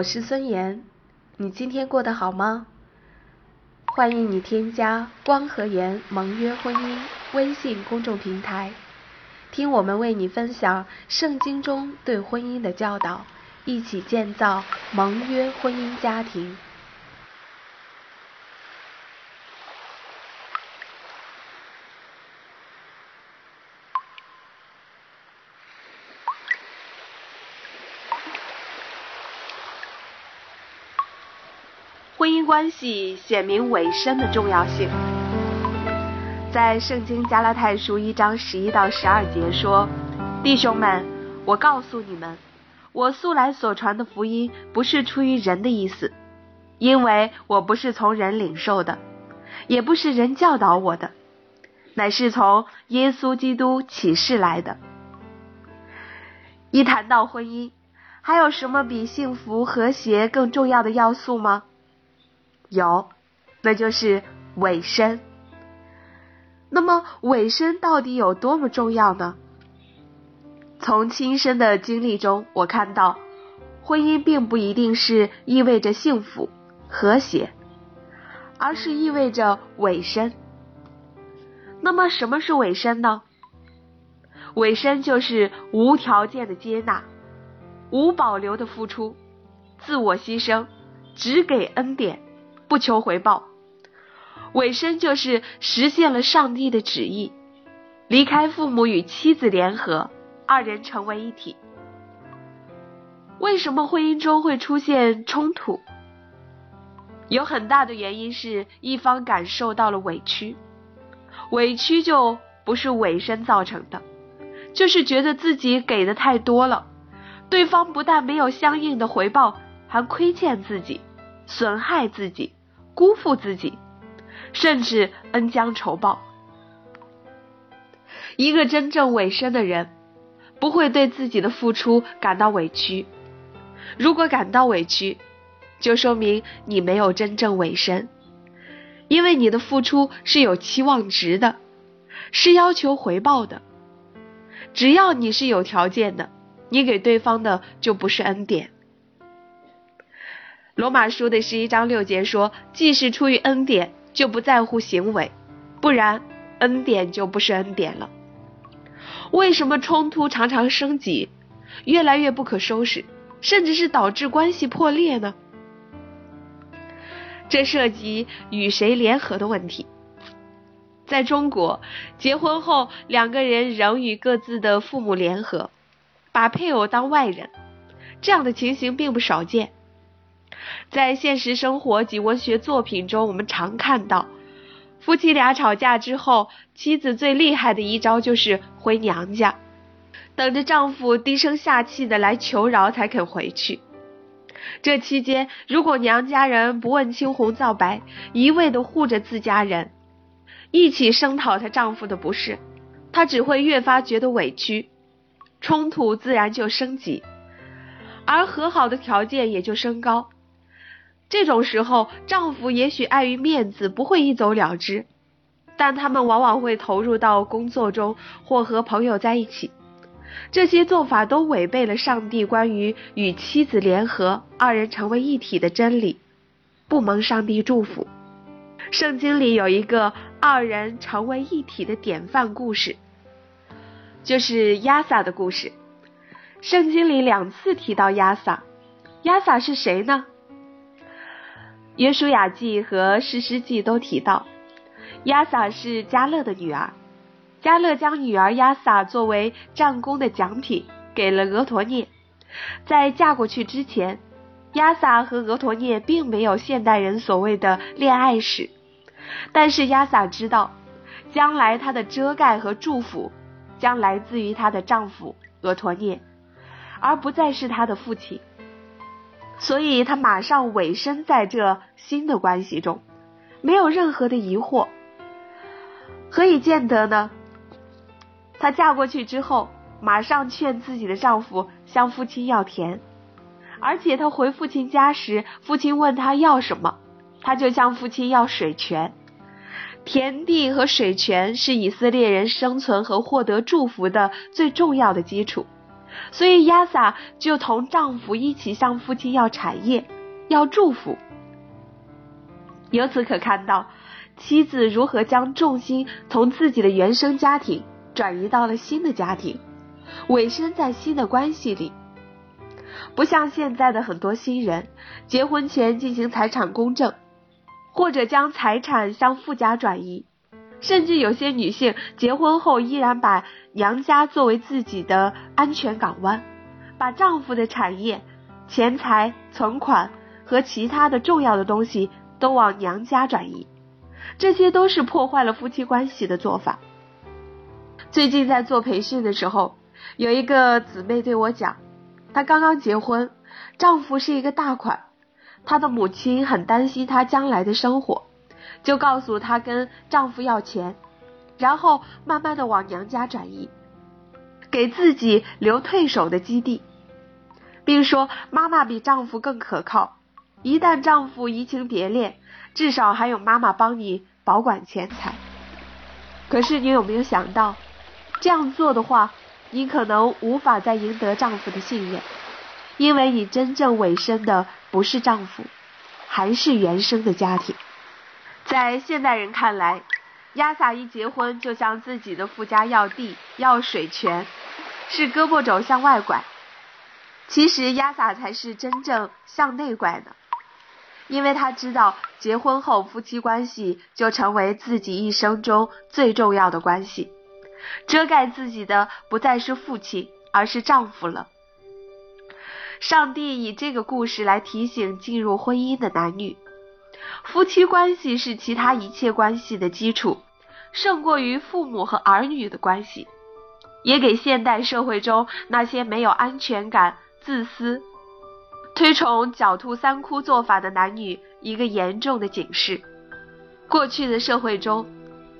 我是孙岩，你今天过得好吗？欢迎你添加光和颜盟约婚姻微信公众平台，听我们为你分享圣经中对婚姻的教导，一起建造盟约婚姻家庭。婚姻关系显明委身的重要性。在圣经加拉太书一章十一到十二节说：“弟兄们，我告诉你们，我素来所传的福音不是出于人的意思，因为我不是从人领受的，也不是人教导我的，乃是从耶稣基督启示来的。”一谈到婚姻，还有什么比幸福和谐更重要的要素吗？有，那就是尾声。那么尾声到底有多么重要呢？从亲身的经历中，我看到婚姻并不一定是意味着幸福和谐，而是意味着尾声。那么什么是尾声呢？尾声就是无条件的接纳，无保留的付出，自我牺牲，只给恩典。不求回报，尾声就是实现了上帝的旨意，离开父母与妻子联合，二人成为一体。为什么婚姻中会出现冲突？有很大的原因是一方感受到了委屈，委屈就不是尾声造成的，就是觉得自己给的太多了，对方不但没有相应的回报，还亏欠自己，损害自己。辜负自己，甚至恩将仇报。一个真正委身的人，不会对自己的付出感到委屈。如果感到委屈，就说明你没有真正委身，因为你的付出是有期望值的，是要求回报的。只要你是有条件的，你给对方的就不是恩典。罗马书的十一章六节说：“既是出于恩典，就不在乎行为，不然恩典就不是恩典了。”为什么冲突常常升级，越来越不可收拾，甚至是导致关系破裂呢？这涉及与谁联合的问题。在中国，结婚后两个人仍与各自的父母联合，把配偶当外人，这样的情形并不少见。在现实生活及文学作品中，我们常看到夫妻俩吵架之后，妻子最厉害的一招就是回娘家，等着丈夫低声下气的来求饶才肯回去。这期间，如果娘家人不问青红皂白，一味的护着自家人，一起声讨她丈夫的不是，她只会越发觉得委屈，冲突自然就升级，而和好的条件也就升高。这种时候，丈夫也许碍于面子不会一走了之，但他们往往会投入到工作中或和朋友在一起。这些做法都违背了上帝关于与妻子联合、二人成为一体的真理，不蒙上帝祝福。圣经里有一个二人成为一体的典范故事，就是亚萨的故事。圣经里两次提到亚萨，亚萨是谁呢？约书亚记和诗诗记都提到，亚萨是加勒的女儿，加勒将女儿亚萨作为战功的奖品给了俄陀涅。在嫁过去之前，亚萨和俄陀涅并没有现代人所谓的恋爱史，但是亚萨知道，将来她的遮盖和祝福将来自于她的丈夫俄陀涅，而不再是她的父亲。所以，她马上委身在这新的关系中，没有任何的疑惑。何以见得呢？她嫁过去之后，马上劝自己的丈夫向父亲要田，而且她回父亲家时，父亲问她要什么，她就向父亲要水泉。田地和水泉是以色列人生存和获得祝福的最重要的基础，所以亚萨就同丈夫一起向父亲要产业，要祝福。由此可看到，妻子如何将重心从自己的原生家庭转移到了新的家庭，委身在新的关系里。不像现在的很多新人，结婚前进行财产公证，或者将财产向夫家转移，甚至有些女性结婚后依然把娘家作为自己的安全港湾，把丈夫的产业、钱财、存款和其他的重要的东西都往娘家转移，这些都是破坏了夫妻关系的做法。最近在做培训的时候，有一个姊妹对我讲。她刚刚结婚，丈夫是一个大款，她的母亲很担心她将来的生活，就告诉她跟丈夫要钱，然后慢慢的往娘家转移，给自己留退守的基地，并说妈妈比丈夫更可靠，一旦丈夫移情别恋，至少还有妈妈帮你保管钱财。可是你有没有想到，这样做的话？你可能无法再赢得丈夫的信任，因为你真正委身的不是丈夫，还是原生的家庭。在现代人看来，亚萨一结婚就向自己的夫家要地、要水权，是胳膊肘向外拐。其实亚萨才是真正向内拐的，因为他知道结婚后夫妻关系就成为自己一生中最重要的关系。遮盖自己的不再是父亲，而是丈夫了。上帝以这个故事来提醒进入婚姻的男女，夫妻关系是其他一切关系的基础，胜过于父母和儿女的关系，也给现代社会中那些没有安全感、自私、推崇狡兔三窟做法的男女一个严重的警示。过去的社会中。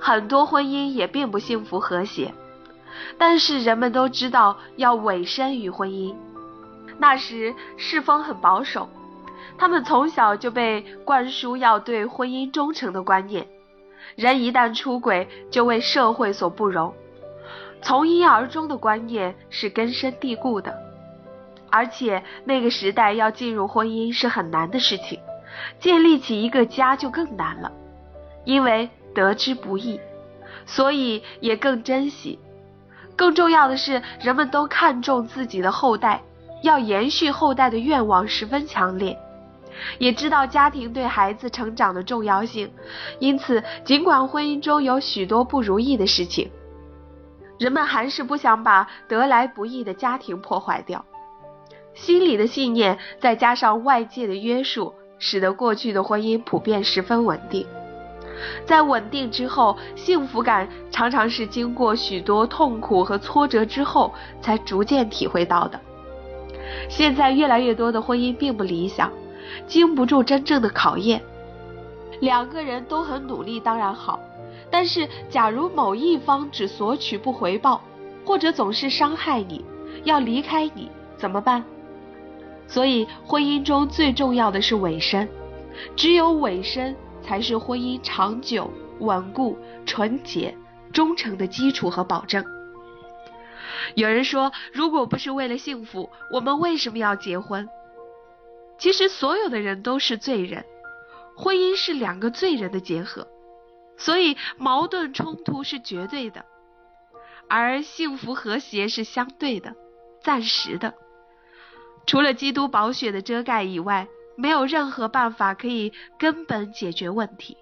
很多婚姻也并不幸福和谐，但是人们都知道要委身于婚姻。那时世风很保守，他们从小就被灌输要对婚姻忠诚的观念。人一旦出轨，就为社会所不容。从一而终的观念是根深蒂固的，而且那个时代要进入婚姻是很难的事情，建立起一个家就更难了，因为。得之不易，所以也更珍惜。更重要的是，人们都看重自己的后代，要延续后代的愿望十分强烈，也知道家庭对孩子成长的重要性。因此，尽管婚姻中有许多不如意的事情，人们还是不想把得来不易的家庭破坏掉。心里的信念再加上外界的约束，使得过去的婚姻普遍十分稳定。在稳定之后，幸福感常常是经过许多痛苦和挫折之后才逐渐体会到的。现在越来越多的婚姻并不理想，经不住真正的考验。两个人都很努力当然好，但是假如某一方只索取不回报，或者总是伤害你，要离开你怎么办？所以婚姻中最重要的是尾声，只有尾声。才是婚姻长久、稳固、纯洁、忠诚的基础和保证。有人说，如果不是为了幸福，我们为什么要结婚？其实，所有的人都是罪人，婚姻是两个罪人的结合，所以矛盾冲突是绝对的，而幸福和谐是相对的、暂时的。除了基督宝血的遮盖以外。没有任何办法可以根本解决问题。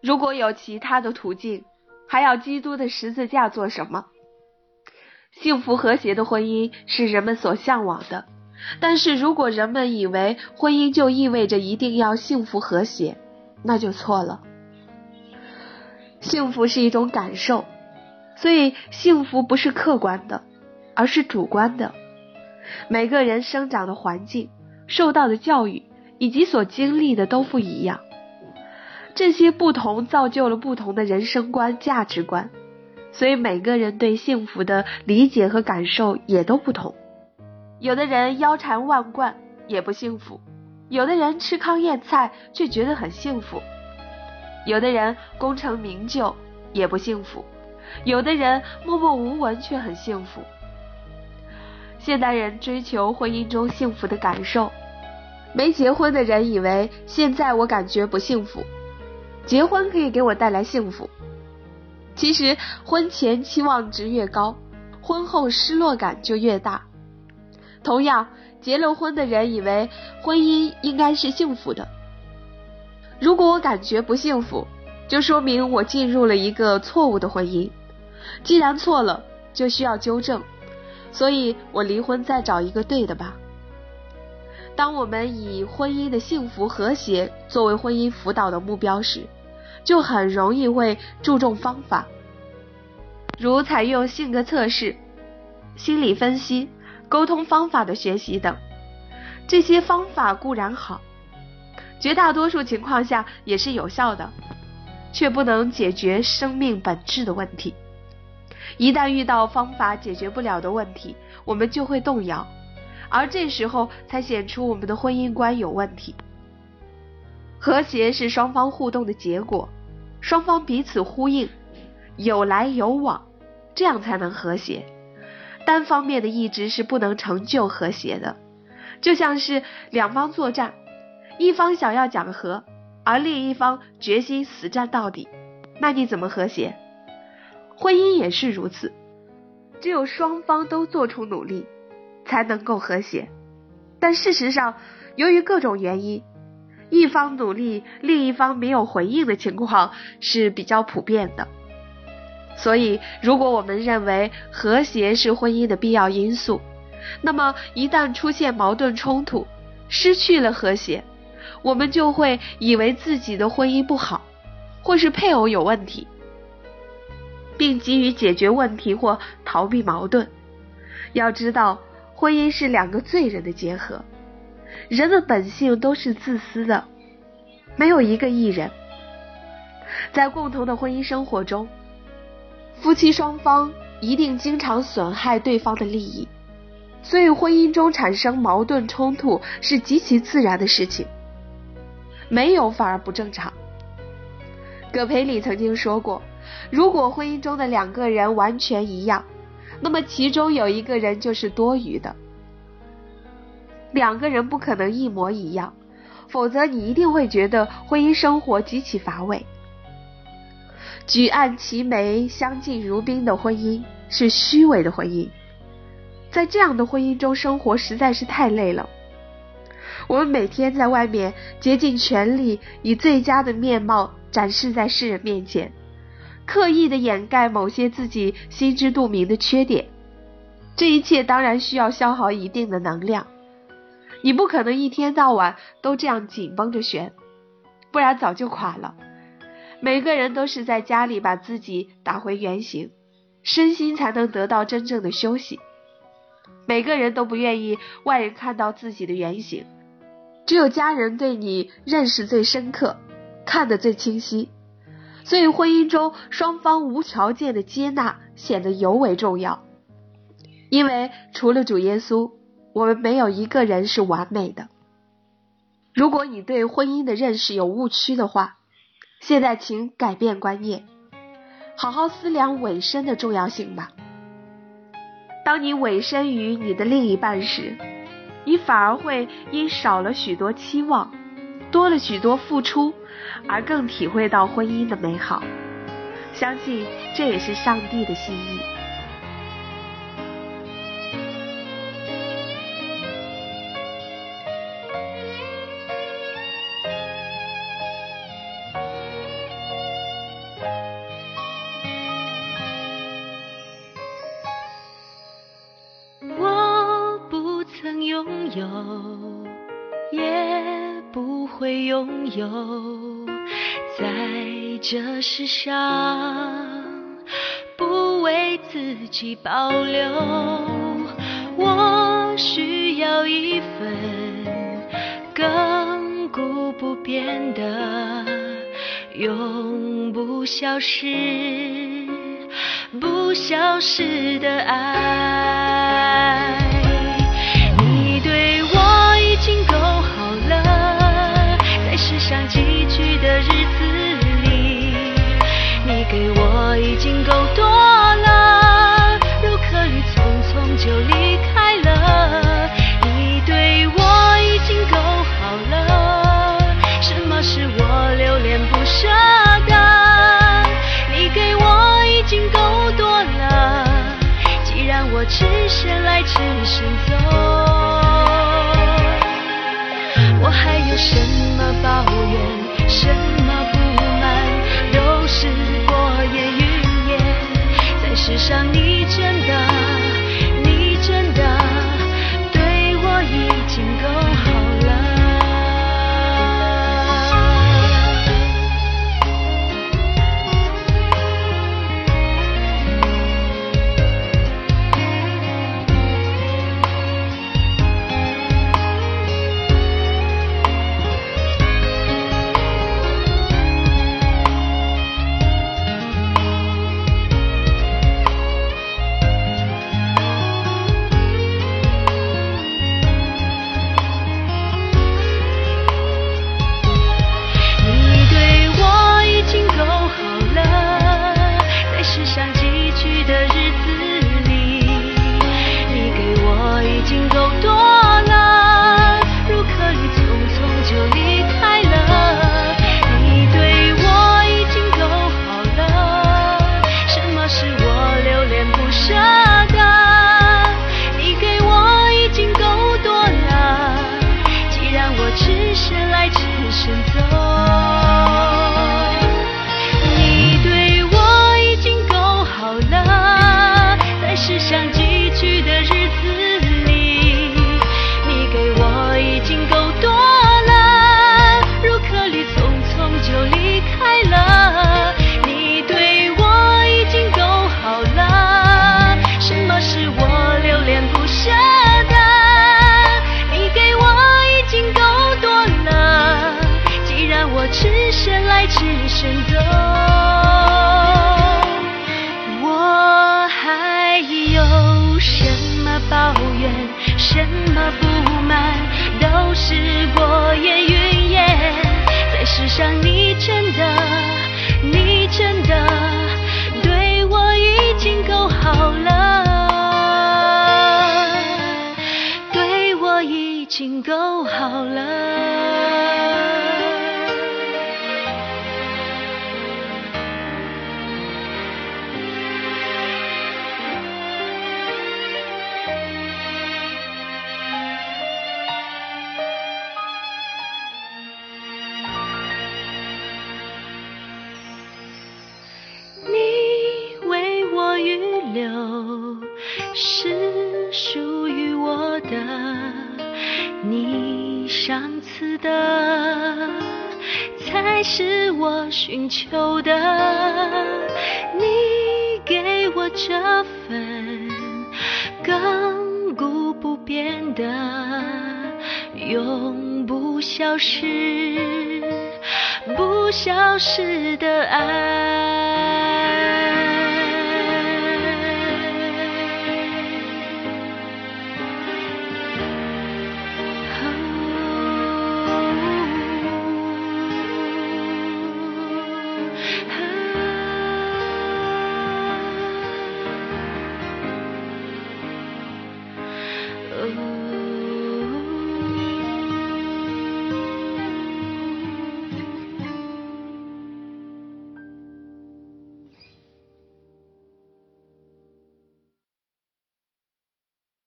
如果有其他的途径，还要基督的十字架做什么？幸福和谐的婚姻是人们所向往的，但是如果人们以为婚姻就意味着一定要幸福和谐，那就错了。幸福是一种感受，所以幸福不是客观的，而是主观的。每个人生长的环境。受到的教育以及所经历的都不一样，这些不同造就了不同的人生观、价值观，所以每个人对幸福的理解和感受也都不同。有的人腰缠万贯也不幸福，有的人吃糠咽菜却觉得很幸福，有的人功成名就也不幸福，有的人默默无闻却很幸福。现代人追求婚姻中幸福的感受，没结婚的人以为现在我感觉不幸福，结婚可以给我带来幸福。其实婚前期望值越高，婚后失落感就越大。同样，结了婚的人以为婚姻应该是幸福的。如果我感觉不幸福，就说明我进入了一个错误的婚姻。既然错了，就需要纠正，所以我离婚再找一个对的吧。当我们以婚姻的幸福和谐作为婚姻辅导的目标时，就很容易会注重方法，如采用性格测试、心理分析。沟通方法的学习等，这些方法固然好，绝大多数情况下也是有效的，却不能解决生命本质的问题。一旦遇到方法解决不了的问题，我们就会动摇，而这时候才显出我们的婚姻观有问题。和谐是双方互动的结果，双方彼此呼应，有来有往，这样才能和谐。单方面的意志是不能成就和谐的，就像是两方作战，一方想要讲和，而另一方决心死战到底，那你怎么和谐？婚姻也是如此，只有双方都做出努力，才能够和谐。但事实上，由于各种原因，一方努力，另一方没有回应的情况是比较普遍的。所以，如果我们认为和谐是婚姻的必要因素，那么一旦出现矛盾冲突，失去了和谐，我们就会以为自己的婚姻不好，或是配偶有问题，并急于解决问题或逃避矛盾。要知道，婚姻是两个罪人的结合，人的本性都是自私的，没有一个艺人，在共同的婚姻生活中。夫妻双方一定经常损害对方的利益，所以婚姻中产生矛盾冲突是极其自然的事情，没有反而不正常。葛培理曾经说过，如果婚姻中的两个人完全一样，那么其中有一个人就是多余的。两个人不可能一模一样，否则你一定会觉得婚姻生活极其乏味。举案齐眉、相敬如宾的婚姻是虚伪的婚姻，在这样的婚姻中生活实在是太累了。我们每天在外面竭尽全力，以最佳的面貌展示在世人面前，刻意的掩盖某些自己心知肚明的缺点。这一切当然需要消耗一定的能量，你不可能一天到晚都这样紧绷着悬，不然早就垮了。每个人都是在家里把自己打回原形，身心才能得到真正的休息。每个人都不愿意外人看到自己的原形，只有家人对你认识最深刻，看得最清晰。所以婚姻中双方无条件的接纳显得尤为重要。因为除了主耶稣，我们没有一个人是完美的。如果你对婚姻的认识有误区的话，现在，请改变观念，好好思量委身的重要性吧。当你委身于你的另一半时，你反而会因少了许多期望，多了许多付出，而更体会到婚姻的美好。相信这也是上帝的心意。有也不会拥有，在这世上不为自己保留。我需要一份亘古不变的、永不消失、不消失的爱。先来迟先走我还有什么抱怨，什么不满，都是过。是我寻求的你给我这份亘古不变的永不消失不消失的爱。